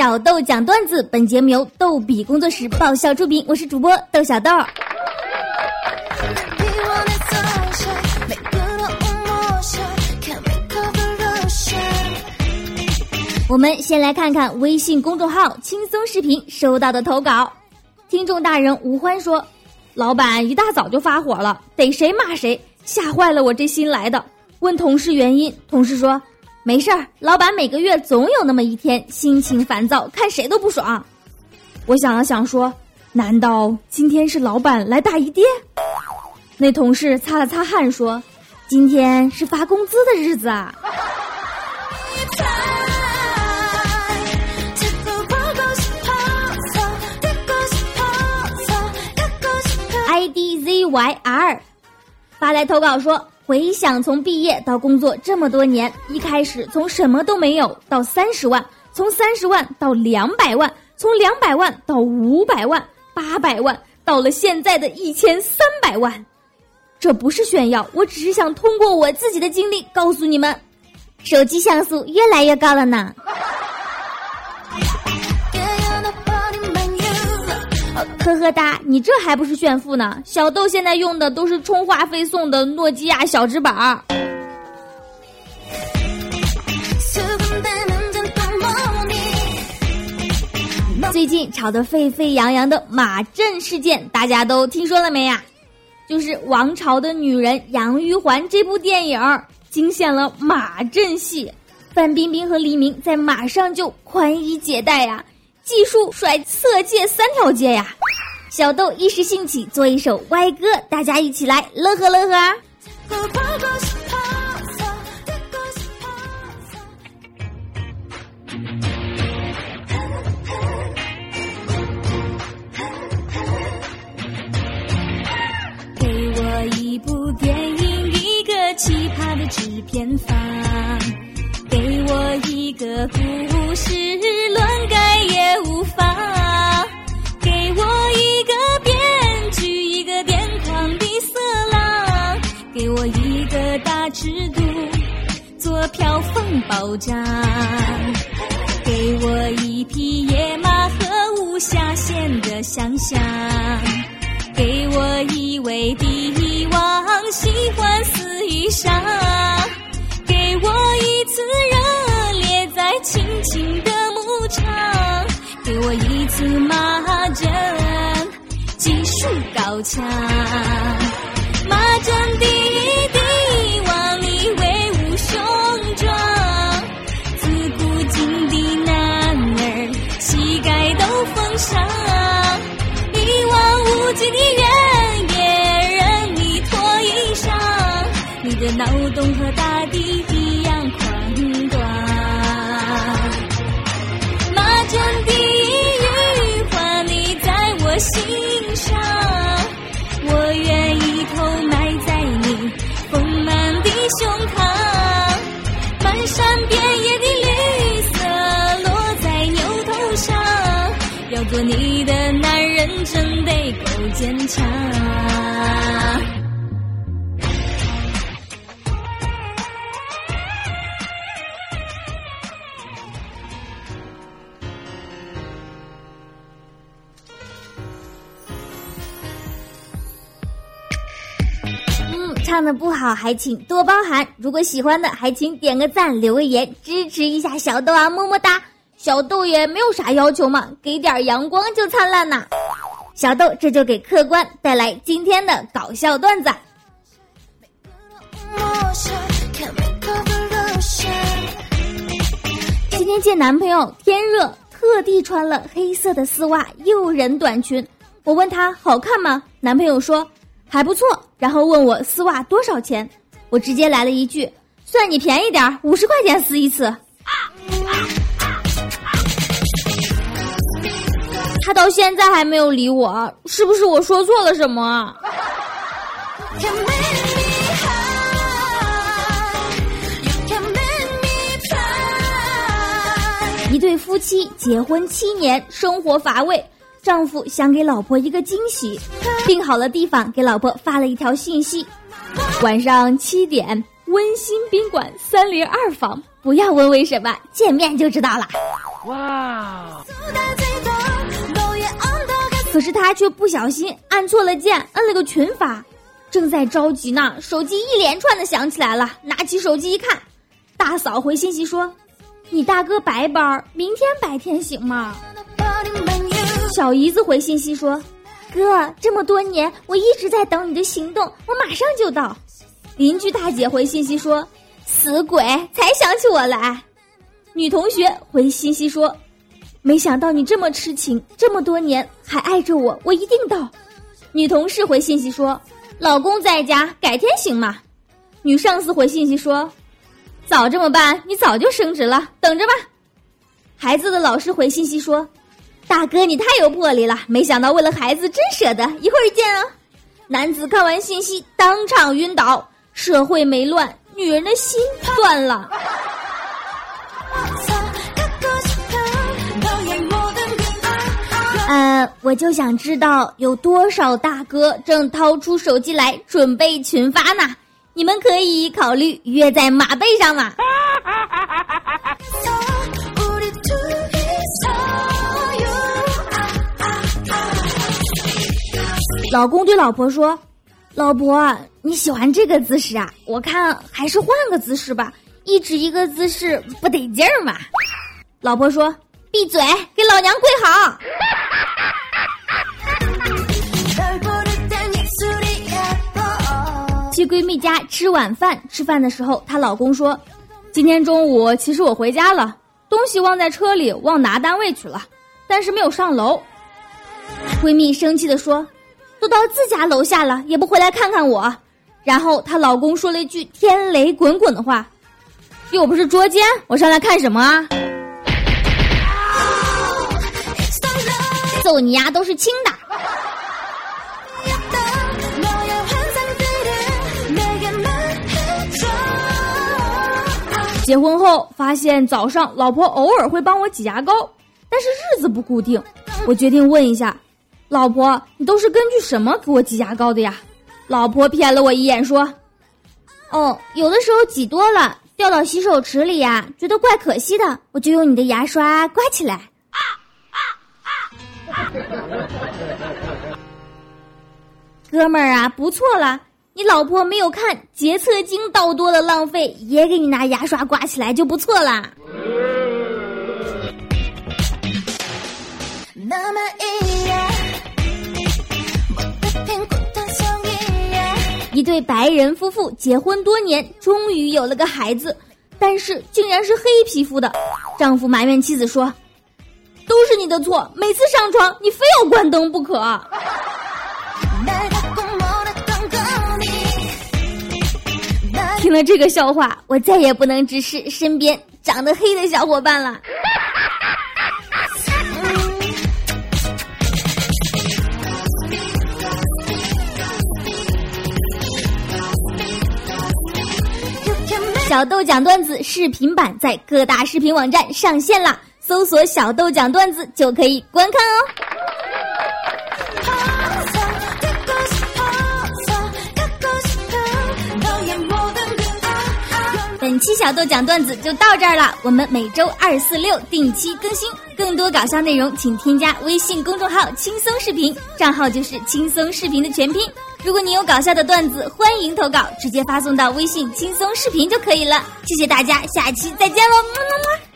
小豆讲段子，本节目由逗比工作室爆笑出品，我是主播豆小豆。我们先来看看微信公众号“轻松视频”收到的投稿。听众大人吴欢说：“老板一大早就发火了，逮谁骂谁，吓坏了我这新来的。问同事原因，同事说。”没事儿，老板每个月总有那么一天心情烦躁，看谁都不爽。我想了想说：“难道今天是老板来大姨爹？”那同事擦了擦汗说：“今天是发工资的日子啊。” I D Z Y R 发来投稿说。回想从毕业到工作这么多年，一开始从什么都没有到三十万，从三十万到两百万，从两百万到五百万、八百万，到了现在的一千三百万。这不是炫耀，我只是想通过我自己的经历告诉你们，手机像素越来越高了呢。呵呵哒，你这还不是炫富呢？小豆现在用的都是充话费送的诺基亚小直板儿。最近吵得沸沸扬扬的马震事件，大家都听说了没呀？就是《王朝的女人》杨玉环这部电影惊现了马震戏，范冰冰和黎明在马上就宽衣解带呀。技术甩色戒三条街呀！小豆一时兴起做一首歪歌，大家一起来乐呵乐呵。给我一部电影，一个奇葩的制片方，给我一个故事。票房保障，给我一匹野马和无下限的想象，给我一位帝王喜欢死以上，给我一次热烈在青青的牧场，给我一次马阵技术高强，脑洞和大地一样宽广，马阵第一花你在我心上，我愿一头埋在你丰满的胸膛，漫山遍野的绿色落在牛头上，要做你的男人真得够坚强。唱的不好，还请多包涵。如果喜欢的，还请点个赞，留个言，支持一下小豆啊，么么哒！小豆也没有啥要求嘛，给点阳光就灿烂呐。小豆这就给客官带来今天的搞笑段子。今天见男朋友，天热，特地穿了黑色的丝袜诱人短裙。我问他好看吗？男朋友说。还不错，然后问我丝袜多少钱，我直接来了一句：“算你便宜点儿，五十块钱撕一次。”他到现在还没有理我，是不是我说错了什么？一对夫妻结婚七年，生活乏味。丈夫想给老婆一个惊喜，定好了地方，给老婆发了一条信息：晚上七点，温馨宾馆三零二房。不要问为什么，见面就知道了。哇！可是他却不小心按错了键，摁了个群发。正在着急呢，手机一连串的响起来了。拿起手机一看，大嫂回信息说：“你大哥白班，明天白天行吗？”小姨子回信息说：“哥，这么多年我一直在等你的行动，我马上就到。”邻居大姐回信息说：“死鬼，才想起我来。”女同学回信息说：“没想到你这么痴情，这么多年还爱着我，我一定到。”女同事回信息说。老公在家，改天行吗？女上司回信息说：“早这么办，你早就升职了，等着吧。”孩子的老师回信息说：“大哥，你太有魄力了，没想到为了孩子真舍得，一会儿见啊。”男子看完信息当场晕倒。社会没乱，女人的心断了。呃，我就想知道有多少大哥正掏出手机来准备群发呢？你们可以考虑约在马背上嘛。老公对老婆说：“老婆，你喜欢这个姿势啊？我看还是换个姿势吧，一直一个姿势不得劲儿嘛。”老婆说：“闭嘴，给老娘跪好。”去闺蜜家吃晚饭，吃饭的时候，她老公说：“今天中午其实我回家了，东西忘在车里，忘拿单位去了，但是没有上楼。”闺蜜生气的说：“都到自家楼下了，也不回来看看我。”然后她老公说了一句天雷滚滚的话：“又不是捉奸，我上来看什么啊？揍你丫都是轻的。”结婚后发现早上老婆偶尔会帮我挤牙膏，但是日子不固定。我决定问一下，老婆，你都是根据什么给我挤牙膏的呀？老婆瞥了我一眼说：“哦，有的时候挤多了掉到洗手池里呀，觉得怪可惜的，我就用你的牙刷刮起来。”哥们儿啊，不错了。你老婆没有看洁厕精倒多了浪费，也给你拿牙刷刮起来就不错啦。一对白人夫妇结婚多年，终于有了个孩子，但是竟然是黑皮肤的。丈夫埋怨妻子说：“都是你的错，每次上床你非要关灯不可。”听了这个笑话，我再也不能直视身边长得黑的小伙伴了。小豆讲段子视频版在各大视频网站上线了，搜索“小豆讲段子”就可以观看哦。本期小豆讲段子就到这儿了，我们每周二、四、六定期更新，更多搞笑内容请添加微信公众号“轻松视频”，账号就是“轻松视频”的全拼。如果你有搞笑的段子，欢迎投稿，直接发送到微信“轻松视频”就可以了。谢谢大家，下期再见喽，么么么。